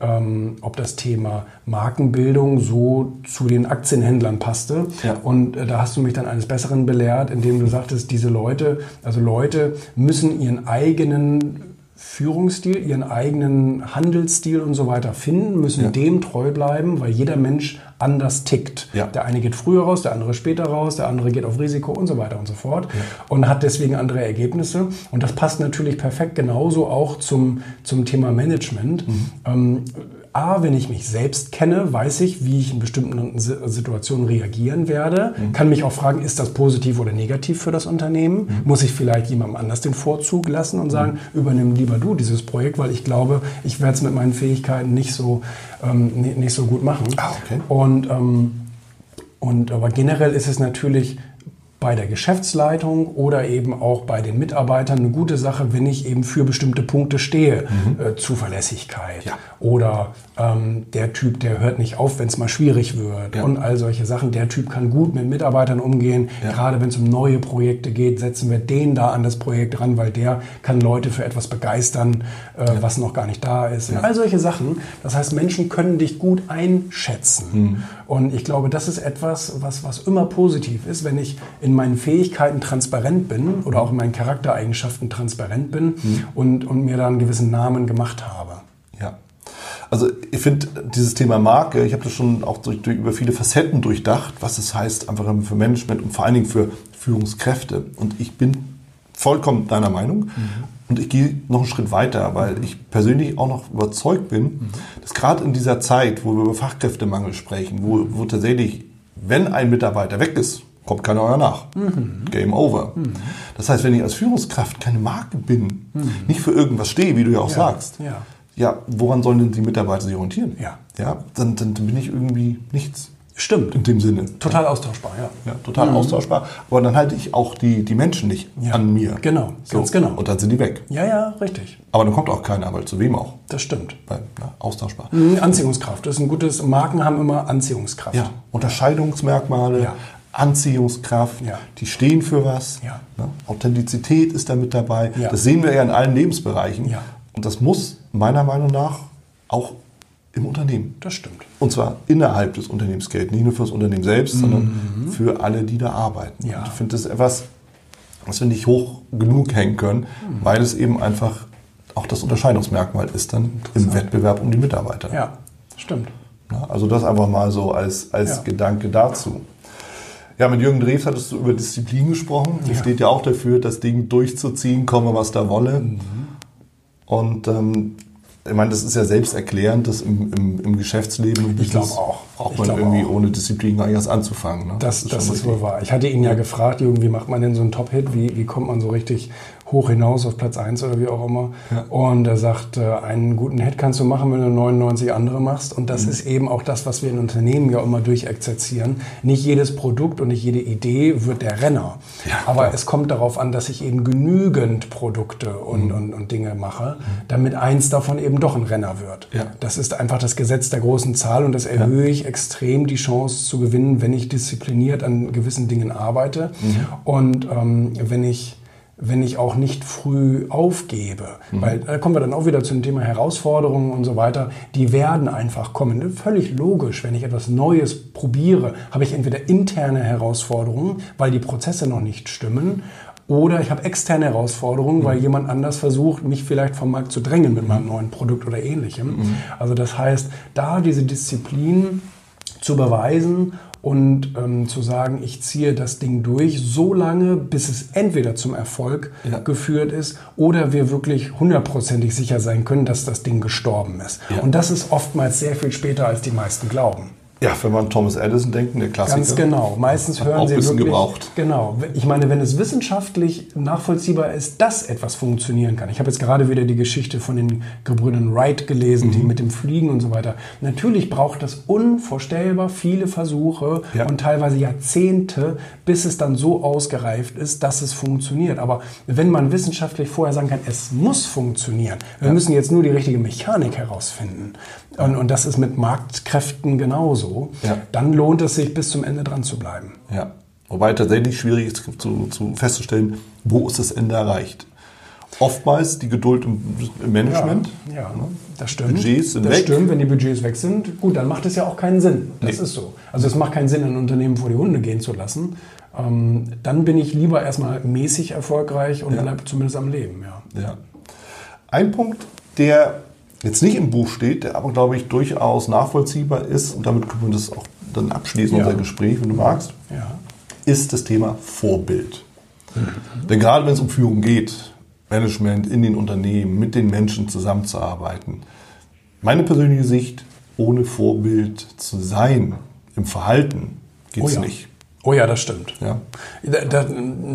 ähm, ob das Thema Markenbildung so zu den Aktienhändlern passte. Ja. Und äh, da hast du mich dann eines Besseren belehrt, indem du sagtest, diese Leute, also Leute müssen ihren eigenen Führungsstil, ihren eigenen Handelsstil und so weiter finden, müssen ja. dem treu bleiben, weil jeder Mensch anders tickt. Ja. Der eine geht früher raus, der andere später raus, der andere geht auf Risiko und so weiter und so fort ja. und hat deswegen andere Ergebnisse. Und das passt natürlich perfekt genauso auch zum, zum Thema Management. Mhm. Ähm, A, wenn ich mich selbst kenne, weiß ich, wie ich in bestimmten Situationen reagieren werde. Mhm. Kann mich auch fragen, ist das positiv oder negativ für das Unternehmen? Mhm. Muss ich vielleicht jemandem anders den Vorzug lassen und sagen, mhm. übernimm lieber du dieses Projekt, weil ich glaube, ich werde es mit meinen Fähigkeiten nicht so, ähm, nicht so gut machen. Ah, okay. Und, ähm, und aber generell ist es natürlich bei der Geschäftsleitung oder eben auch bei den Mitarbeitern eine gute Sache, wenn ich eben für bestimmte Punkte stehe. Mhm. Äh, Zuverlässigkeit ja. oder ähm, der Typ, der hört nicht auf, wenn es mal schwierig wird ja. und all solche Sachen. Der Typ kann gut mit Mitarbeitern umgehen. Ja. Gerade wenn es um neue Projekte geht, setzen wir den da an das Projekt ran, weil der kann Leute für etwas begeistern, äh, was noch gar nicht da ist. All solche Sachen. Das heißt, Menschen können dich gut einschätzen. Mhm. Und ich glaube, das ist etwas, was, was immer positiv ist, wenn ich in meinen Fähigkeiten transparent bin oder auch in meinen Charaktereigenschaften transparent bin mhm. und, und mir da einen gewissen Namen gemacht habe. Ja. Also ich finde dieses Thema Marke, ich habe das schon auch durch, durch, über viele Facetten durchdacht, was es heißt einfach für Management und vor allen Dingen für Führungskräfte. Und ich bin vollkommen deiner Meinung. Mhm. Und ich gehe noch einen Schritt weiter, weil ich persönlich auch noch überzeugt bin, mhm. dass gerade in dieser Zeit, wo wir über Fachkräftemangel sprechen, wo, wo tatsächlich, wenn ein Mitarbeiter weg ist, kommt keiner mehr nach. Mhm. Game over. Mhm. Das heißt, wenn ich als Führungskraft keine Marke bin, mhm. nicht für irgendwas stehe, wie du ja auch ja. sagst, ja. Ja, woran sollen denn die Mitarbeiter sich orientieren? Ja. Ja, dann, dann bin ich irgendwie nichts. Stimmt. In dem Sinne. Total austauschbar, ja. Ja, total mhm. austauschbar. Aber dann halte ich auch die, die Menschen nicht ja. an mir. Genau, so. ganz genau. Und dann sind die weg. Ja, ja, richtig. Aber dann kommt auch keiner, weil zu wem auch? Das stimmt. Weil, na, austauschbar. Mhm, Anziehungskraft. Das ist ein gutes, Marken haben immer Anziehungskraft. Ja, Unterscheidungsmerkmale. Ja. Anziehungskraft, ja. die stehen für was. Ja. Ne? Authentizität ist da mit dabei. Ja. Das sehen wir ja in allen Lebensbereichen. Ja. Und das muss meiner Meinung nach auch im Unternehmen. Das stimmt. Und zwar innerhalb des Unternehmens gelten. Nicht nur für das Unternehmen selbst, mhm. sondern für alle, die da arbeiten. Ja. Und ich finde das etwas, was wir nicht hoch genug hängen können, mhm. weil es eben einfach auch das Unterscheidungsmerkmal ist dann im Wettbewerb um die Mitarbeiter. Ja, stimmt. also das einfach mal so als, als ja. Gedanke dazu. Ja, mit Jürgen Drews hattest du über Disziplin gesprochen. Ja. steht ja auch dafür, das Ding durchzuziehen, komme was da wolle. Mhm. Und ähm, ich meine, das ist ja selbsterklärend, dass im, im, im Geschäftsleben ich glaube auch. braucht man irgendwie auch. ohne Disziplin gar nicht erst anzufangen. Ne? Das, das, ist, das ist wohl wahr. Ich hatte ihn ja gefragt, wie macht man denn so einen Top-Hit? Wie, wie kommt man so richtig hoch hinaus auf Platz 1 oder wie auch immer. Ja. Und er sagt, äh, einen guten Hit kannst du machen, wenn du 99 andere machst. Und das mhm. ist eben auch das, was wir in Unternehmen ja immer durchexerzieren. Nicht jedes Produkt und nicht jede Idee wird der Renner. Ja, Aber klar. es kommt darauf an, dass ich eben genügend Produkte und, mhm. und, und Dinge mache, mhm. damit eins davon eben doch ein Renner wird. Ja. Das ist einfach das Gesetz der großen Zahl und das erhöhe ich extrem die Chance zu gewinnen, wenn ich diszipliniert an gewissen Dingen arbeite. Mhm. Und ähm, wenn ich wenn ich auch nicht früh aufgebe. Mhm. Weil da kommen wir dann auch wieder zum Thema Herausforderungen und so weiter. Die werden einfach kommen. Völlig logisch, wenn ich etwas Neues probiere, habe ich entweder interne Herausforderungen, weil die Prozesse noch nicht stimmen, oder ich habe externe Herausforderungen, mhm. weil jemand anders versucht, mich vielleicht vom Markt zu drängen mit meinem neuen Produkt oder ähnlichem. Mhm. Also das heißt, da diese Disziplin zu beweisen und ähm, zu sagen, ich ziehe das Ding durch so lange, bis es entweder zum Erfolg ja. geführt ist oder wir wirklich hundertprozentig sicher sein können, dass das Ding gestorben ist. Ja. Und das ist oftmals sehr viel später, als die meisten glauben. Ja, wenn man Thomas Edison denkt, der Klassiker. Ganz genau. Meistens hören Sie wirklich. Gebraucht. Genau. Ich meine, wenn es wissenschaftlich nachvollziehbar ist, dass etwas funktionieren kann. Ich habe jetzt gerade wieder die Geschichte von den Gebrüdern Wright gelesen, mhm. die mit dem Fliegen und so weiter. Natürlich braucht das unvorstellbar viele Versuche ja. und teilweise Jahrzehnte, bis es dann so ausgereift ist, dass es funktioniert. Aber wenn man wissenschaftlich vorher sagen kann, es muss funktionieren, wir ja. müssen jetzt nur die richtige Mechanik herausfinden. Und, und das ist mit Marktkräften genauso. Ja. Dann lohnt es sich, bis zum Ende dran zu bleiben. Ja. Wobei tatsächlich schwierig ist zu, zu festzustellen, wo ist das Ende erreicht. Oftmals die Geduld im, im Management. Ja, ja ne? das stimmt. Budgets sind das weg. stimmt, wenn die Budgets weg sind. Gut, dann macht es ja auch keinen Sinn. Das nee. ist so. Also es macht keinen Sinn, ein Unternehmen vor die Hunde gehen zu lassen. Ähm, dann bin ich lieber erstmal mäßig erfolgreich und ja. bleibe zumindest am Leben. Ja. ja. Ein Punkt, der jetzt nicht im Buch steht, der aber, glaube ich, durchaus nachvollziehbar ist, und damit können wir das auch dann abschließen, ja. unser Gespräch, wenn du magst, ja. ist das Thema Vorbild. Mhm. Denn gerade wenn es um Führung geht, Management in den Unternehmen, mit den Menschen zusammenzuarbeiten, meine persönliche Sicht, ohne Vorbild zu sein im Verhalten geht es oh ja. nicht. Oh ja, das stimmt. Ja.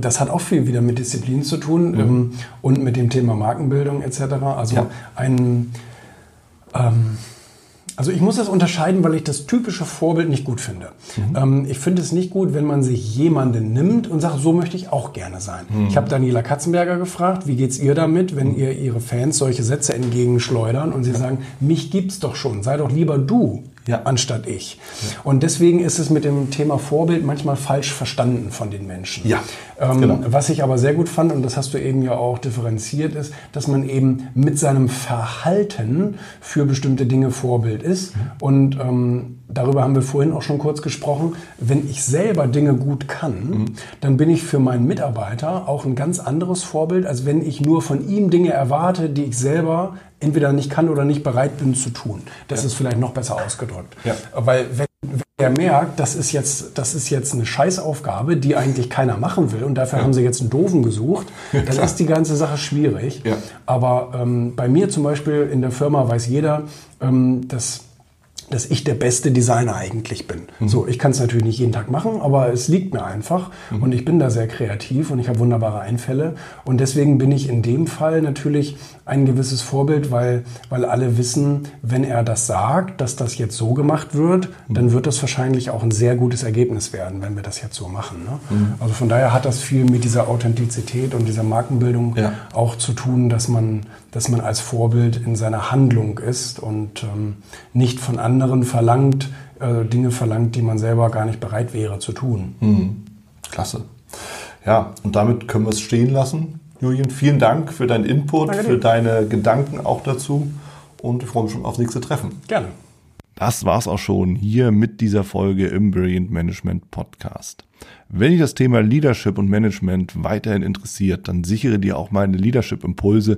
Das, hat auch viel wieder mit Disziplin zu tun mhm. und mit dem Thema Markenbildung etc. Also ja. ein ähm, Also ich muss das unterscheiden, weil ich das typische Vorbild nicht gut finde. Mhm. Ähm, ich finde es nicht gut, wenn man sich jemanden nimmt und sagt, so möchte ich auch gerne sein. Mhm. Ich habe Daniela Katzenberger gefragt, wie geht's ihr damit, wenn mhm. ihr ihre Fans solche Sätze entgegenschleudern und sie sagen, mich gibt's doch schon, sei doch lieber du ja. anstatt ich. Ja. Und deswegen ist es mit dem Thema Vorbild manchmal falsch verstanden von den Menschen. Ja. Ähm, genau. Was ich aber sehr gut fand, und das hast du eben ja auch differenziert, ist, dass man eben mit seinem Verhalten für bestimmte Dinge Vorbild ist. Mhm. Und ähm, darüber haben wir vorhin auch schon kurz gesprochen. Wenn ich selber Dinge gut kann, mhm. dann bin ich für meinen Mitarbeiter auch ein ganz anderes Vorbild, als wenn ich nur von ihm Dinge erwarte, die ich selber entweder nicht kann oder nicht bereit bin zu tun. Das ja. ist vielleicht noch besser ausgedrückt. Ja. Weil wenn, wenn er merkt, das ist, jetzt, das ist jetzt eine Scheißaufgabe, die eigentlich keiner machen will und dafür ja. haben sie jetzt einen Doofen gesucht, dann ist die ganze Sache schwierig. Aber ähm, bei mir zum Beispiel in der Firma weiß jeder, ähm, dass dass ich der beste Designer eigentlich bin. Mhm. So, ich kann es natürlich nicht jeden Tag machen, aber es liegt mir einfach mhm. und ich bin da sehr kreativ und ich habe wunderbare Einfälle und deswegen bin ich in dem Fall natürlich ein gewisses Vorbild, weil, weil alle wissen, wenn er das sagt, dass das jetzt so gemacht wird, mhm. dann wird das wahrscheinlich auch ein sehr gutes Ergebnis werden, wenn wir das jetzt so machen. Ne? Mhm. Also von daher hat das viel mit dieser Authentizität und dieser Markenbildung ja. auch zu tun, dass man, dass man als Vorbild in seiner Handlung ist und ähm, nicht von anderen verlangt, äh, Dinge verlangt, die man selber gar nicht bereit wäre zu tun. Mhm. Klasse. Ja, und damit können wir es stehen lassen. Julian, vielen Dank für deinen Input, für deine Gedanken auch dazu und ich freue mich schon aufs nächste Treffen. Gerne. Das war's auch schon hier mit dieser Folge im Brilliant Management Podcast. Wenn dich das Thema Leadership und Management weiterhin interessiert, dann sichere dir auch meine Leadership Impulse